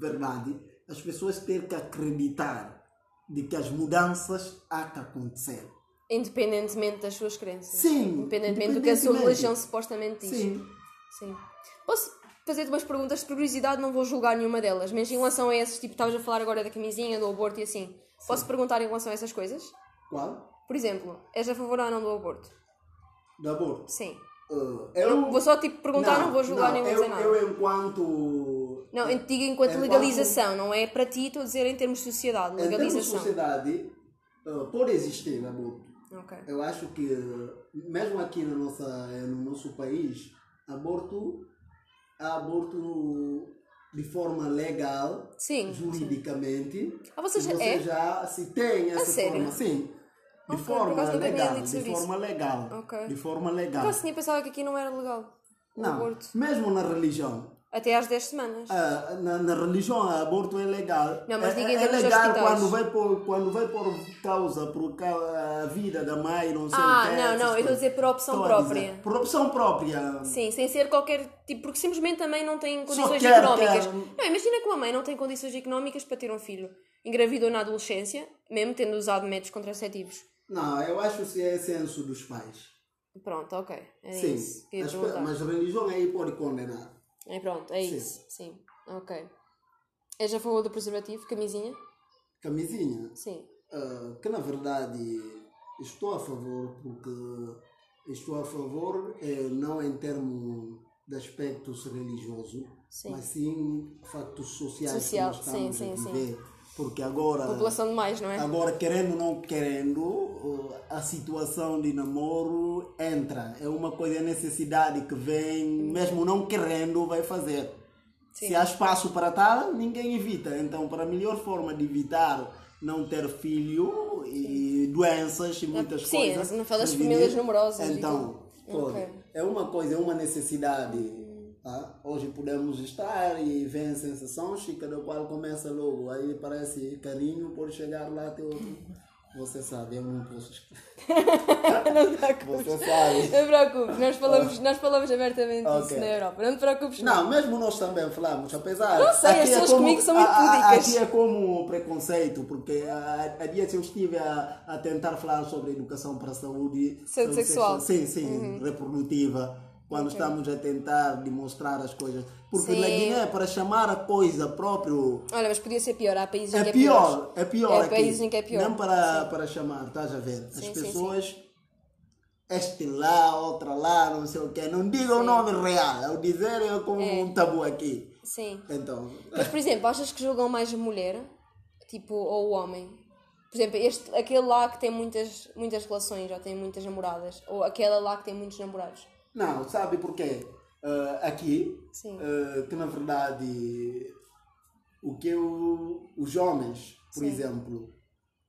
verdade, as pessoas têm que acreditar de que as mudanças há que acontecer. Independentemente das suas crenças. Sim, Independentemente do que a sua independentemente. religião supostamente diz. Sim. Sim. Posso fazer-te umas perguntas de curiosidade, não vou julgar nenhuma delas, mas em relação a esses, tipo, estavas a falar agora da camisinha, do aborto e assim. Posso perguntar em relação a essas coisas? Qual? Por exemplo, és a favor ou não do aborto? Do aborto. Sim. Uh, Eu vou só tipo perguntar, não, vou julgar nem vou dizer nada. Eu enquanto... Não, eu digo enquanto Enquanto- legalização, não é para ti, estou a dizer em termos de sociedade, Em termos de legalização. sociedade, uh, pode existir aborto. Ok. Eu acho que, mesmo aqui na nossa, no nosso país, aborto, aborto de forma legal, Sim, juridicamente. Ah, vocês- e você é? já se tem essa sério? forma, sim. De Ok, por forma legal, de forma legal, Ok. de forma legal. acaso tinha pensado que aqui não era legal Não, mesmo na religião, Até às 10 semanas. Ah, na, na religião, aborto é legal. Não, mas é, em é de legal quando vai, por, quando vai por causa, por causa a vida da mãe, não sei Ah, o que. não, essas não, eu estou a dizer por opção Estou a própria. Por opção própria. Sim, sem ser qualquer tipo, porque simplesmente também não tem condições quer- económicas. quer- Não, imagina que uma mãe não tem condições económicas para ter um filho. Engravidou na adolescência, mesmo tendo usado métodos contraceptivos. Não, eu acho que é senso dos pais. Pronto, ok. É Sim, mas a religião aí pode condenar. É pronto, é Sim. isso. Sim, ok. És a favor do preservativo, camisinha? Camisinha, Sim. ah, que na verdade estou a favor, porque estou a favor eh, não em termos de aspectos religiosos, Sim. mas sim factos sociais Social, que nós estamos sim, a sim, sim. Porque agora, População demais, não é? agora querendo ou não querendo, uh, a situação de namoro entra. É uma coisa, é necessidade que vem, mesmo não querendo, vai fazer. Sim. Se há espaço para tal, ninguém evita. Então, para a melhor forma de evitar não ter filho e doenças e muitas Sim, coisas. não falas prevenir, famílias numerosas Então, tudo. pode. Ok. É uma coisa, é uma necessidade. Tá? Hoje podemos estar e vem sensações e cada qual começa logo. Aí parece carinho, pode chegar lá até outro. Você sabe, eu não posso. *laughs* não te preocupes. Você sabe. Não te preocupes, nós falamos, nós falamos abertamente Ok. isso na Europa. Não te preocupes, não. Não, mesmo nós também falamos, apesar. Não sei, as aqui pessoas comigo são muito púdicas. Aqui é como preconceito, porque há dias eu estive a, a tentar falar sobre educação para a saúde. Saúde sexual. Uhum. Sim, sim, reprodutiva. Quando estamos a tentar demonstrar as coisas. Porque Sim. na Guiné, para chamar a coisa próprio, Olha, mas podia ser pior. Há países em que é é pior. é pior. É países em que é pior. Não para, para chamar, estás a ver? As Sim, pessoas, este lá, outra lá, não sei o quê, não digam o nome real, ao dizer é como um tabu aqui. Sim. Então, Mas, por exemplo, achas que julgam mais a mulher? Tipo, ou o homem? Por exemplo, este, aquele lá que tem muitas, muitas relações, ou tem muitas namoradas. Ou aquela lá que tem muitos namorados. Não, sabe porquê? Ah, aqui, ah, que na verdade, o que o- os homens, por Sim. exemplo,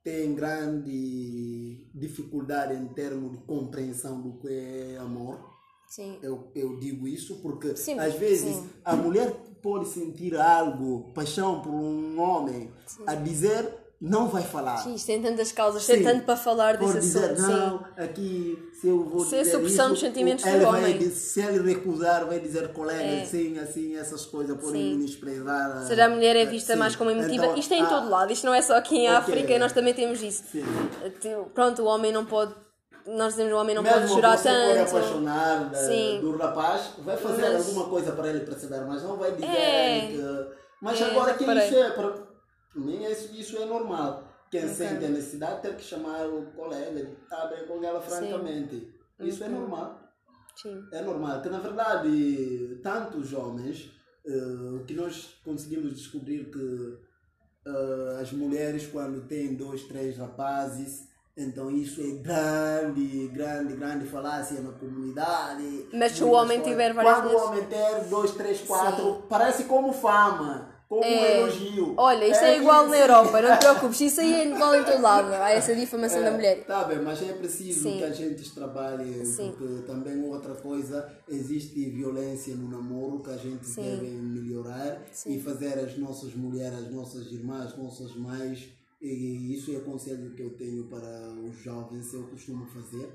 têm grande dificuldade em termos de compreensão do que é amor, Sim. Eu, eu digo isso porque Sim, às vezes sim. a mulher pode sentir algo, paixão por um homem, a dizer não vai falar. Sim, tem tantas causas, tem Sim. tanto para falar desse dizer, assunto. não, Sim. aqui se eu vou Isso é a dizer supressão isso, dos sentimentos do homem. dizer- se ele recusar, vai dizer colega, É. assim, assim, essas coisas podem menosprezar. Ser a mulher é vista Sim. mais como emotiva. Então, isto é em ah, todo lado, isto não é só aqui em ok. África nós também temos isso. Sim. Pronto, o homem não pode. Nós dizemos o homem não Mesmo pode chorar você tanto. apaixonar da- Sim. do rapaz, vai fazer Mas- alguma coisa para ele perceber, mas não vai dizer É. a que. Mas É, agora que isso é para para mim isso, isso é normal. Quem sente a necessidade tem que chamar o colega, abre com ela francamente. Isso é Ok. normal. Sim. É normal, que na verdade tantos homens o que nós conseguimos descobrir que eh, as mulheres quando têm dois, três rapazes, então isso é grande, grande, grande falácia na comunidade. Mas se o homem tiver várias Quando vezes- o homem ter dois, três, quatro, parece como fama, como um É. elogio. Olha, isto é, igual na. Europa, não te preocupes, isso aí é igual em todo lado. Há essa difamação da mulher. Tá bem, mas é preciso Sim. que a gente trabalhe, Sim. porque também outra coisa, existe violência no namoro que a gente Sim. deve melhorar e fazer as nossas mulheres, as nossas irmãs, nossas mães, e isso é o conselho que eu tenho para os jovens, eu costumo fazer.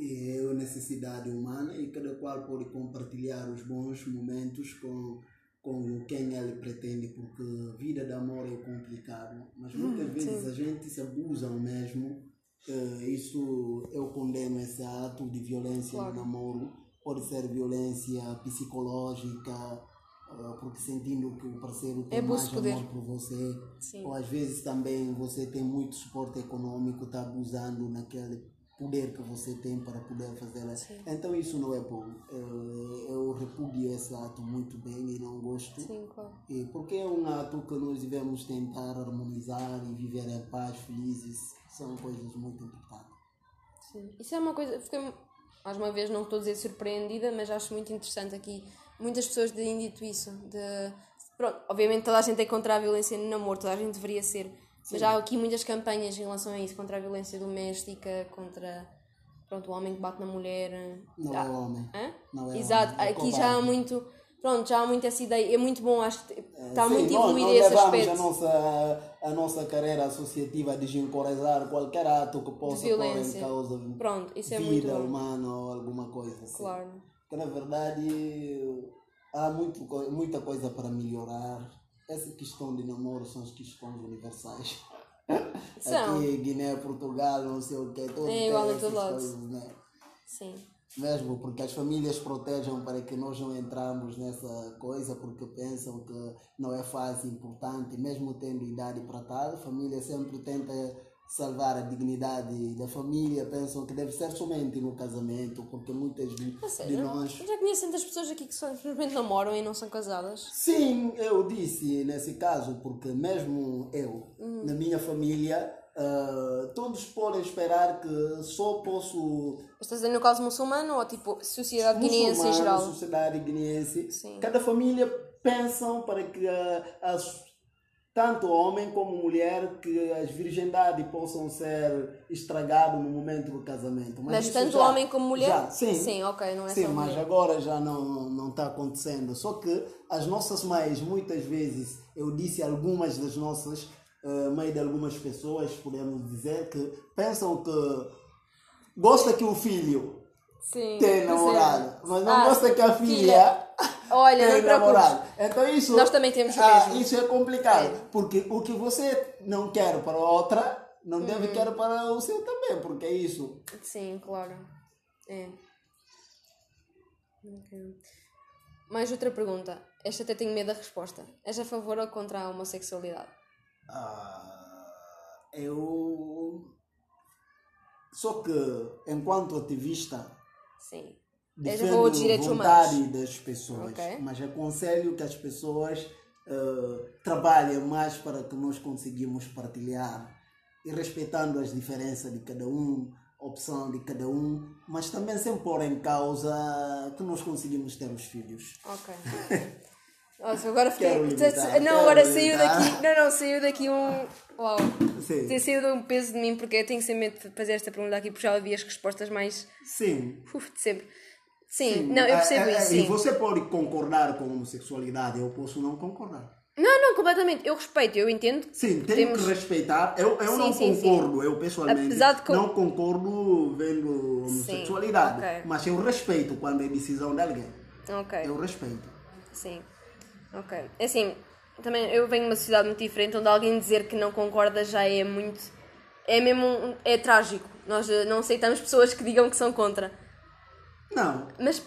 É a necessidade humana e cada qual pode compartilhar os bons momentos com, com quem ele pretende, porque vida de amor é complicado, mas muitas vezes a gente se abusa mesmo. Eh, isso eu condeno esse ato de violência Claro. no namoro. Pode ser violência psicológica, eh, porque sentindo que o parceiro tem É mais de poder. amor por você. Sim. Ou às vezes também você tem muito suporte econômico, está abusando naquele poder que você tem para poder fazer. Então isso não é bom. Eu repudio esse ato muito bem e não gosto. Sim, claro. Porque é um ato que nós devemos tentar harmonizar e viver em paz, felizes. São coisas muito importantes. Sim. Isso é uma coisa. Fiquei, mais uma vez, não estou a dizer surpreendida, mas acho muito interessante aqui. Muitas pessoas têm dito isso. De, pronto, obviamente toda a gente é contra a violência no namoro, toda a gente deveria ser. Mas há aqui muitas campanhas em relação a isso, contra a violência doméstica, contra pronto, o homem que bate na mulher. Não Ah, é homem. hã? Não é Exato, homem, é aqui já há muito. Pronto, já há muito essa ideia. É muito bom, acho que está Sim, muito evoluído esse aspecto. A nossa, a nossa carreira associativa a desencorajar qualquer ato que possa pôr em causa Pronto, isso é vida muito bom. humana ou alguma coisa assim. Claro. Porque na verdade há muito, muita coisa para melhorar. Essa questão de namoro são as questões universais. *laughs* São. Aqui, Guiné, Portugal, não sei o que, todos É igual todo lado. coisas, né? Sim. Mesmo porque as famílias protejam para que nós não entramos nessa coisa, porque pensam que não é fase importante, mesmo tendo idade para tal, a família sempre tenta salvar a dignidade da família, pensam que deve ser somente no casamento, porque muitas de, A de sério? nós Eu já conheço tantas pessoas aqui que simplesmente namoram e não são casadas. Sim, eu disse nesse caso, porque mesmo eu, Hum. na minha família, ah, todos podem esperar que só posso. Estás dizendo no caso muçulmano ou tipo sociedade guineense em geral? sociedade guineense, Sim. cada família pensam para que ah, as, tanto homem como mulher que as virgindades possam ser estragadas no momento do casamento. Mas isso tanto já- homem como mulher? já, sim. Sim, ok, não é Sim, mas mulher. agora já não não está acontecendo. Só que as nossas mães, muitas vezes, eu disse algumas das nossas, uh, mães de algumas pessoas, podemos dizer, que pensam que gosta que o filho Sim. tenha percebo. namorado, mas não Ah, gosta que a filha, Olha, não tenha te preocupes. namorado. Então isso, Nós também temos ah. Isso é complicado, É. porque o que você não quer para outra, não Uhum. deve querer para o seu também, porque é isso. Sim, claro. É. Ok. Mais outra pergunta. Esta até tenho medo da resposta. És a favor ou contra a homossexualidade? Ah, eu. Só que, enquanto ativista, Sim. Defendo a direitos vontade humanos? das pessoas, Ok. mas aconselho que as pessoas eh, trabalhem mais para que nós conseguimos partilhar e respeitando as diferenças de cada um, a opção de cada um, mas também sem pôr em causa que nós conseguimos ter os filhos. Ok. *laughs* Nossa, agora fiquei. Limitar, Não, agora saiu daqui. Não, não, saiu daqui um. Uau. Sim. Tem saído um peso de mim porque eu tenho sempre medo de fazer esta pergunta aqui porque já ouvi as respostas mais. Sim. Uf, de sempre. Sim, não, eu percebo É, é, isso. E Sim. você pode concordar com a homossexualidade, eu posso não concordar. Não, não, completamente. Eu respeito, eu entendo. Sim, tenho temos- que respeitar. Eu, eu Sim, não sim, sim. concordo, eu pessoalmente não concordo vendo homossexualidade. ok. Mas eu respeito quando é decisão de alguém. Ok. Eu respeito. Sim. Ok. É Assim, também eu venho de uma sociedade muito diferente onde alguém dizer que não concorda já é muito. É mesmo. É trágico. Nós não aceitamos pessoas que digam que são contra. Não. Mas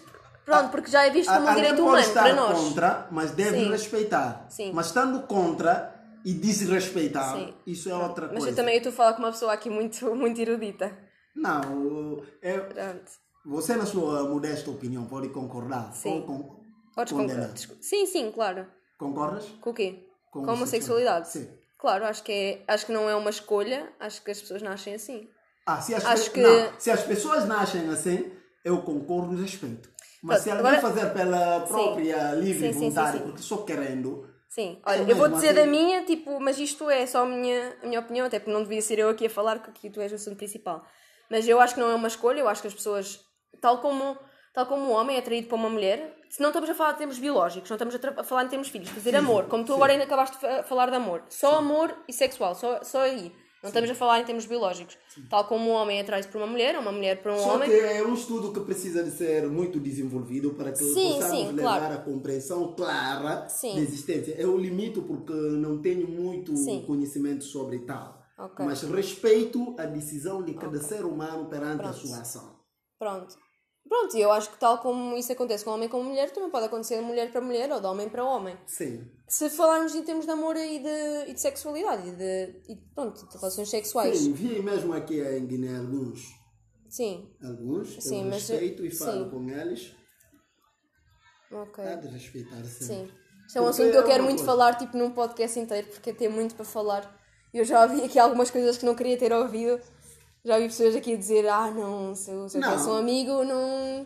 pronto, porque já é visto como um direito humano para nós. contra, mas deve Sim. respeitar. Sim. Mas estando contra e desrespeitar, Sim. isso é outra Mas coisa. eu também eu estou a falar com uma pessoa aqui muito, *laughs* muito erudita. Não, é, Pronto. você na sua modesta opinião pode concordar Sim. ou con- Podes concordar. Sim, sim, claro. Concordas? Com o quê? Com Com, a homossexualidade? Sim. Claro, acho que, é, acho que não é uma escolha, acho que as pessoas nascem assim. Ah, se as, Acho pe- que- não, se as pessoas nascem assim, eu concordo e respeito. Mas se alguém fazer pela própria livre Sim, sim, sim, vontade, sim. porque só querendo, Sim, olha, eu vou dizer assim? da minha, tipo, mas isto é só a minha, a minha opinião, até porque não devia ser eu aqui a falar, porque aqui tu és o assunto principal. Mas eu acho que não é uma escolha, eu acho que as pessoas, tal como, tal como um homem é atraído para uma mulher, se não estamos a falar de termos biológicos, não estamos a, a falar em termos físicos, dizer amor, como tu agora ainda acabaste de fa- falar de amor, só amor e sexual, só, só aí. Não estamos a falar em termos biológicos. Tal como um homem é atraído por uma mulher, uma mulher por um só homem. que é um estudo que precisa de ser muito desenvolvido para que Sim, possamos sim, levar claro. a compreensão clara Sim. da existência. Eu limito porque não tenho muito Sim. conhecimento sobre tal. Ok. Mas respeito a decisão de cada ser humano perante a Pronto. sua ação. Pronto. Pronto, e eu acho que tal como isso acontece com homem com mulher, também pode acontecer de mulher para mulher ou de homem para homem. Sim. Se falarmos em termos de amor e de, e de sexualidade e de, e, pronto, de relações sexuais. Sim, vi mesmo aqui em Guiné alguns Sim. alguns, Sim, eu mas- respeito e falo sim. com eles. Ok. Há de respeitar sempre. Sim. Isto é um assunto que eu é quero muito coisa. falar, tipo, num podcast inteiro, porque tem muito para falar. Eu já ouvi aqui algumas coisas que não queria ter ouvido. Já ouvi pessoas aqui a dizer, ah, não, se eu, se eu tivesse um amigo, não,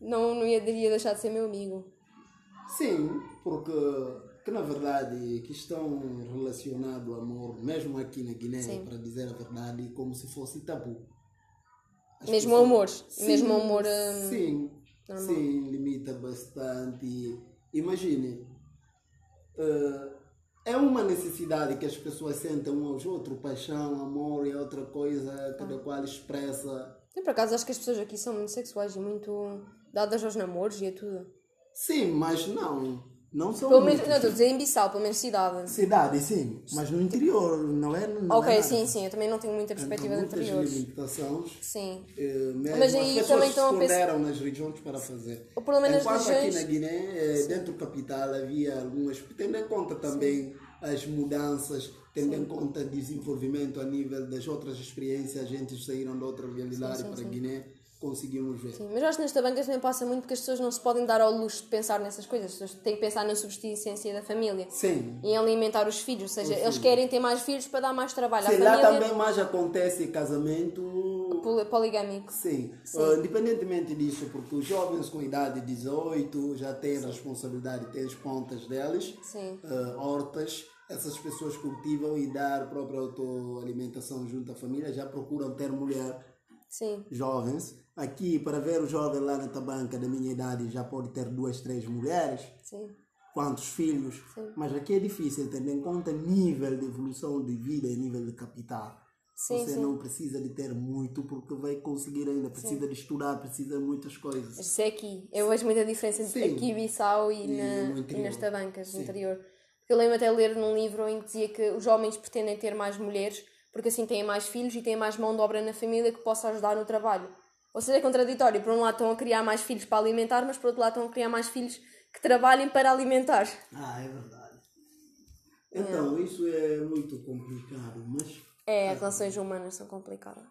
não, não ia, iria deixar de ser meu amigo. Sim, porque que na verdade questão relacionada ao amor, mesmo aqui na Guiné, Sim. para dizer a verdade, como se fosse tabu. As Mesmo pessoas- amor, Sim, mesmo amor, hum, Sim, normal. sim, limita bastante. Imagine, eh, é uma necessidade que as pessoas sentem um aos outros, paixão, amor é outra coisa, Ah. cada qual expressa. Eu, por acaso, acho que as pessoas aqui são muito sexuais e muito dadas aos namoros e a tudo. Sim, mas não, não são Pelo menos, não, estou dizer em Bissau, pelo menos cidade. Cidade, sim, mas no interior não é. Não ok, é sim, sim, eu também não tenho muita perspectiva Há de muitas interiores. limitações. Sim. eh, mesmo Mas as aí também estão a pensar- nas regiões para fazer. Ou pelo menos nas Enquanto regiões- aqui na Guiné, eh, dentro da capital, havia algumas, tendo em conta também as mudanças, tendo em conta o desenvolvimento a nível das outras experiências, gente saíram de outra realidade para a Guiné, conseguimos ver. Sim, mas eu acho que nesta banca também passa muito porque as pessoas não se podem dar ao luxo de pensar nessas coisas. As pessoas têm que pensar na subsistência da família. Sim. E em alimentar os filhos. Ou seja, eles querem ter mais filhos para dar mais trabalho à Sim, lá família. também mais acontece casamento Poli- Poligâmico. Sim, Uh, independentemente disso, porque os jovens com idade de 18 já têm a responsabilidade de ter as pontas deles, Sim. uh, hortas, essas pessoas cultivam e dar própria autoalimentação junto à família, já procuram ter mulher Sim. jovens. Aqui, para ver o jovem lá na tabanca da minha idade, já pode ter duas, três mulheres, Sim. quantos filhos, mas aqui é difícil, tendo em conta nível de evolução de vida e nível de capital. Sim, Você sim. não precisa de ter muito porque vai conseguir ainda, precisa de estudar, precisa de muitas coisas. Isso é aqui. Eu vejo muita diferença entre Sim. aqui Bissau e, E na, no e nas tabancas do Sim. interior. Porque eu lembro até ler num livro em que dizia que os homens pretendem ter mais mulheres porque assim têm mais filhos e têm mais mão de obra na família que possa ajudar no trabalho. Ou seja, é contraditório. Por um lado estão a criar mais filhos para alimentar, mas por outro lado estão a criar mais filhos que trabalhem para alimentar. Ah, é verdade. Então, isso é muito complicado, mas É, as relações humanas são complicadas.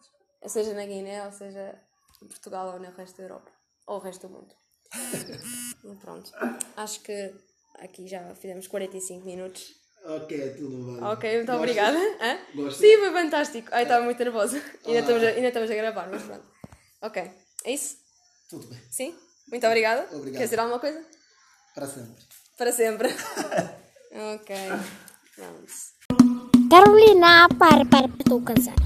Seja na Guiné, ou seja em Portugal ou no resto da Europa. Ou o resto do mundo. *laughs* pronto. Acho que aqui já fizemos 45 minutos. ok, tudo bem. Ok, muito Gostas? obrigada. Hã? Gostas? Sim, foi fantástico. Ai, estava muito nervosa. Ainda, Ah. estamos a, ainda estamos a gravar, mas pronto. Ok. É isso? Tudo bem. Sim? Muito obrigada. Obrigado. Quer dizer alguma coisa? Para sempre. Para sempre. *laughs* ok. Vamos. Carolina, para, para, estou cansada.